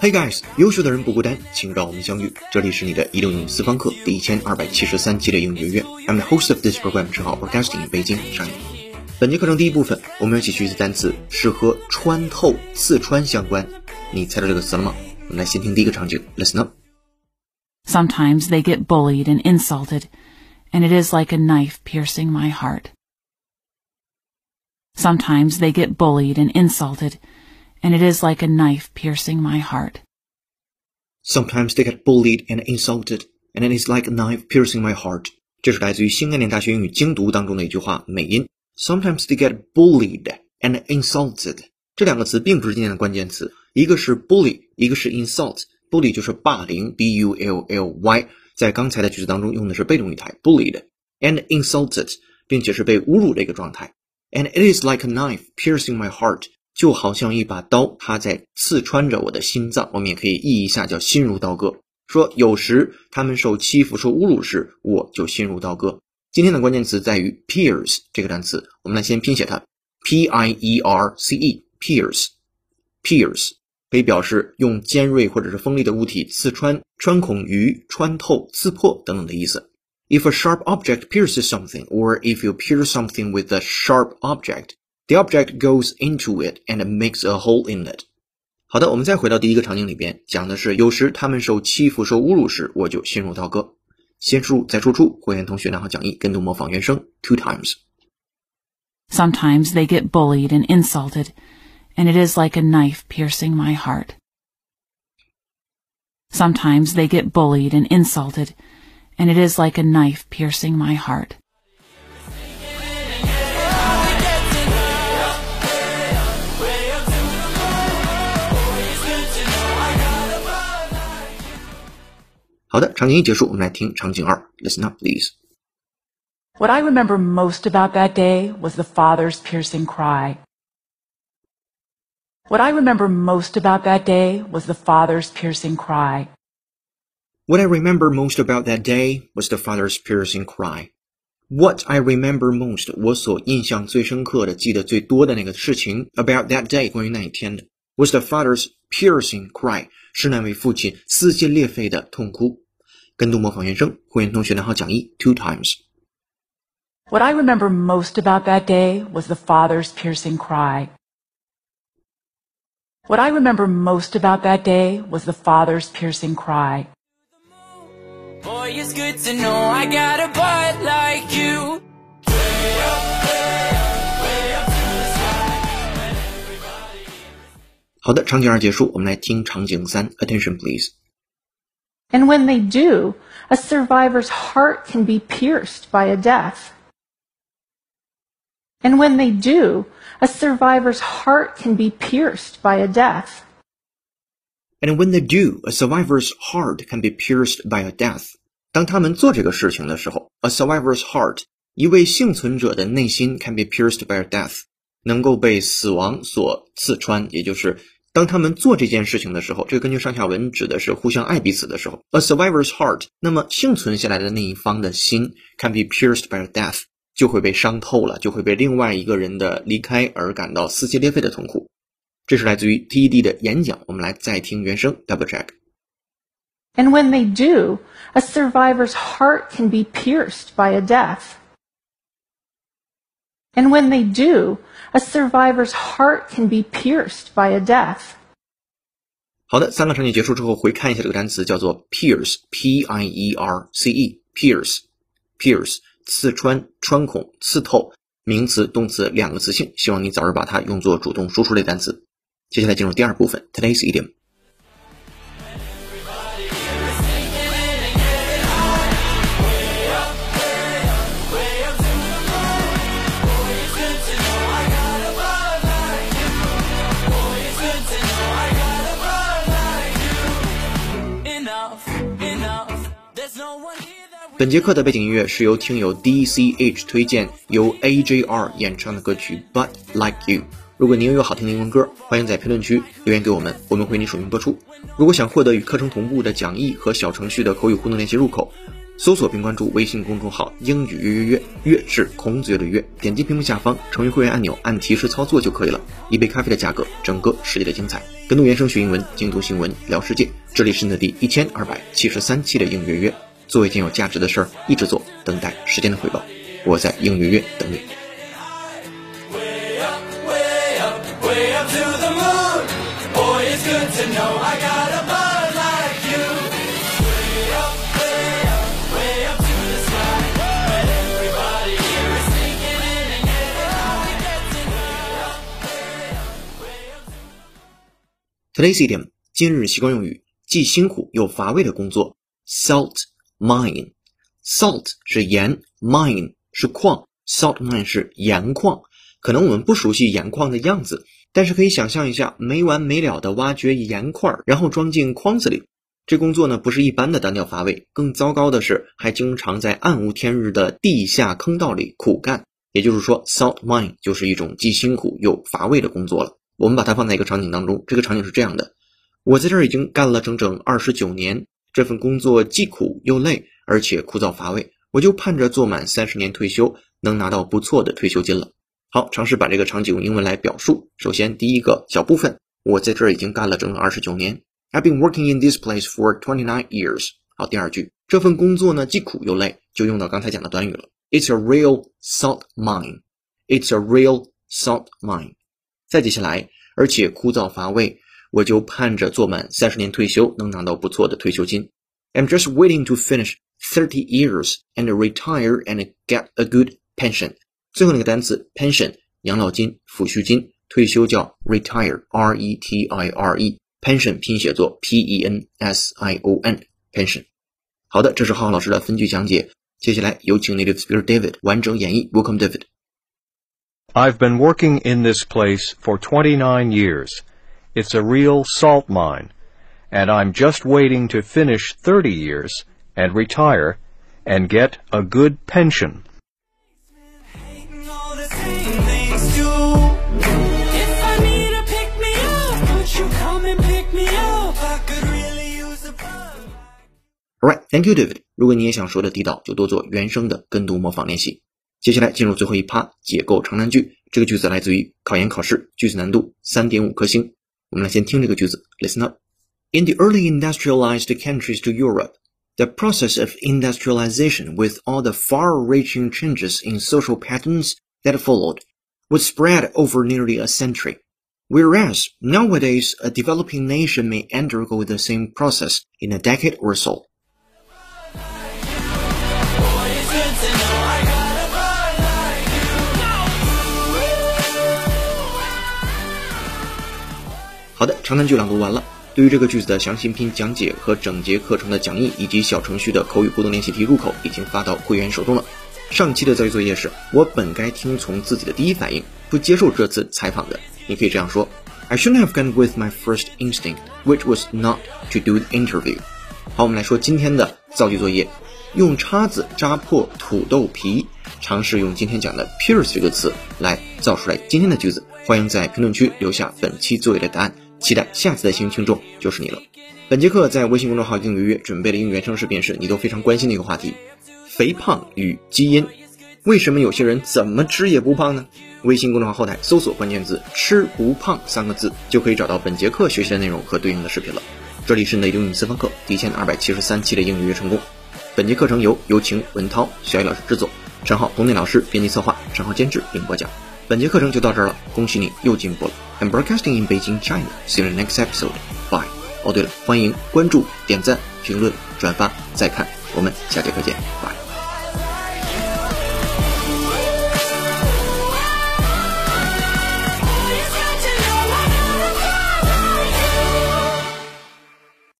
Hey guys，优秀的人不孤单，请让我们相遇。这里是你的移动英语私房课第一千二百七十三期的英语学院。I'm the host of this program，正好 broadcasting in 北京上海。本节课程第一部分，我们要一起学习单词是和穿透、刺穿相关。你猜到这个词了吗？我们来先听第一个场景，Listen up。 Sometimes they get bullied and insulted, and it is like a knife piercing my heart. Sometimes they get bullied and insulted, and it is like a knife piercing my heart. Sometimes they get bullied and insulted, and it is like a knife piercing my heart。这是来自于新概念大学英语精读当中的一句话美音。Sometimes they get bullied and insulted。这两个词并不是今天的关键词，一个是 bully，一个是 insult。bully 就是霸凌，b u l l y，在刚才的句子当中用的是被动语态 bullied and insulted，并且是被侮辱的一个状态。And it is like a knife piercing my heart， 就好像一把刀，它在刺穿着我的心脏。我们也可以译一下，叫心如刀割。说有时他们受欺负、受侮辱时，我就心如刀割。今天的关键词在于 pierce 这个单词，我们来先拼写它，p i e r c e，pierce，pierce 可以表示用尖锐或者是锋利的物体刺穿、穿孔于、穿透、刺破等等的意思。If a sharp object pierces something, or if you pierce something with a sharp object, the object goes into it and makes a hole in it. 好的，我们再回到第一个场景里边，讲的是有时他们受欺负、受侮辱时，我就心如刀割。先输入再输出，会员同学拿好讲义，跟读模仿原声 two times。 Sometimes they get bullied and insulted, and it is like a knife piercing my heart. Sometimes they get bullied and insulted, and it is like a knife piercing my heart. 好的，场景一结束，我们来听场景二，Listen up, please. What I remember most about that day was the father's piercing cry. What I remember most about that day was the father's piercing cry. What I remember most about that day was the father's piercing cry. What I remember most，我所印象最深刻的、记得最多的那个事情，about that day，关于那一天的 ，was the father's piercing cry，是那位父亲撕心裂肺的痛哭。跟读模仿原声，会员同学拿好讲义 two times。 What I remember most about that day was the father's piercing cry. What I remember most about that day was the father's piercing cry. Boy, it's good to know I got a butt like you. 好的，场景二结束，我们来听场景三，Attention please。 And when they do, a survivor's heart can be pierced by a death. And when they do, a survivor's heart can be pierced by a death. And when they do, a survivor's heart can be pierced by a death. 当他们做这个事情的时候，a survivor's heart，一位幸存者的内心 can be pierced by a death， 能够被死亡所刺穿，也就是当他们做这件事情的时候，这个根据上下文指的是互相爱彼此的时候，a survivor's heart，那么幸存下来的那一方的心 can be pierced by a death，就会被伤透了，就会被另外一个人的离开而感到撕心裂肺的痛苦。这是来自于 TED 的演讲，我们来再听原声 double check。And when they do, a survivor's heart can be pierced by a death. And when they do, a survivor's heart can be pierced by a death. 好的，三个场景结束之后，回看一下这个单词，叫做 pierce，p i e r c e，pierce，pierce，刺穿、穿孔、刺透，名词、动词两个词性。希望你早日把它用作主动输出类单词。接下来进入第二部分，today's idiom。本节课的背景音乐是由听友 D C H 推荐，由 A J R 演唱的歌曲《But Like You》。如果您有好听的英文歌，欢迎在评论区留言给我们，我们会为你署名播出。如果想获得与课程同步的讲义和小程序的口语互动练习入口，搜索并关注微信公众号“英语约约约”，约是孔子约的约。点击屏幕下方成为会员按钮，按提示操作就可以了。一杯咖啡的价格，整个世界的精彩。跟读原声学英文，精读新闻聊世界。这里是你的第一千二百七十三期的英语约约。做一件有价值的事儿，一直做，等待时间的回报。我在英语约约等你。Today's idiom 今日习惯用语，既辛苦又乏味的工作，salt mine。salt 是盐，mine 是矿，salt mine 是盐矿。可能我们不熟悉盐矿的样子，但是可以想象一下没完没了的挖掘盐块，然后装进筐子里。这工作呢不是一般的单调乏味，更糟糕的是还经常在暗无天日的地下坑道里苦干。也就是说，salt mine 就是一种既辛苦又乏味的工作了。我们把它放在一个场景当中，这个场景是这样的：我在这儿已经干了整整二十九年，这份工作既苦又累，而且枯燥乏味，我就盼着做满三十年退休，能拿到不错的退休金了。好，尝试把这个场景用英文来表述。首先，第一个小部分，我在这儿已经干了整整二十九年。I've been working in this place for twenty nine years。好，第二句，这份工作呢既苦又累，就用到刚才讲的短语了。It's a real salt mine. It's a real salt mine. 再接下来，而且枯燥乏味，我就盼着做满三十年退休，能拿到不错的退休金。I'm just waiting to finish thirty years and retire and get a good pension. 最后那个单词 pension 养老金、抚恤金，退休叫 retire r e t i r e pension 拼写作 p e n s i o n pension。好的，这是浩浩老师的分句讲解。接下来有请 native speaker David 完整演绎。Welcome David。 I've been working in this place for 29 years. It's a real salt mine. And I'm just waiting to finish 30 years and retire and get a good pension. Hating all the same things too. If I need to pick me up, would you come and pick me up? I could really use a bug. Alright, thank you, David。如果你也想说的地道，就多做原声的跟读模仿练习。接下来进入最后一趴，解构长难句。这个句子来自于考研考试，句子难度三点五颗星。 我们来先听这个句子，Listen up. In the early industrialized countries to Europe, the process of industrialization, with all the far-reaching changes in social patterns that followed, was spread over nearly a century. Whereas nowadays, a developing nation may undergo the same process in a decade or so. 长难句朗读完了。对于这个句子的详细拼讲解和整节课程的讲义以及小程序的口语互动练习题入口已经发到会员手中了。上期的造句作业是我本该听从自己的第一反应，不接受这次采访的。你可以这样说：I shouldn't have gone with my first instinct, which was not to do the interview。好，我们来说今天的造句作业，用叉子扎破土豆皮，尝试用今天讲的 pierce 这个词来造出来今天的句子。欢迎在评论区留下本期作业的答案。期待下次的幸运听众就是你了。本节课在微信公众号“英语约”准备了英语原声视频，是你都非常关心的一个话题：肥胖与基因。为什么有些人怎么吃也不胖呢？微信公众号后台搜索关键字“吃不胖”三个字，就可以找到本节课学习的内容和对应的视频了。这里是内英语私房课第一千二百七十三期的英语约成功。本节课程由有请文涛、小雨老师制作，陈浩、董内老师编辑策划，陈浩监制并播讲。本节课程就到这儿了，恭喜你又进步了。I'm broadcasting in Beijing, China. See you in the next episode. Bye. 哦，对了，欢迎关注、点赞、评论、转发、再看，我们下节课见，Bye.。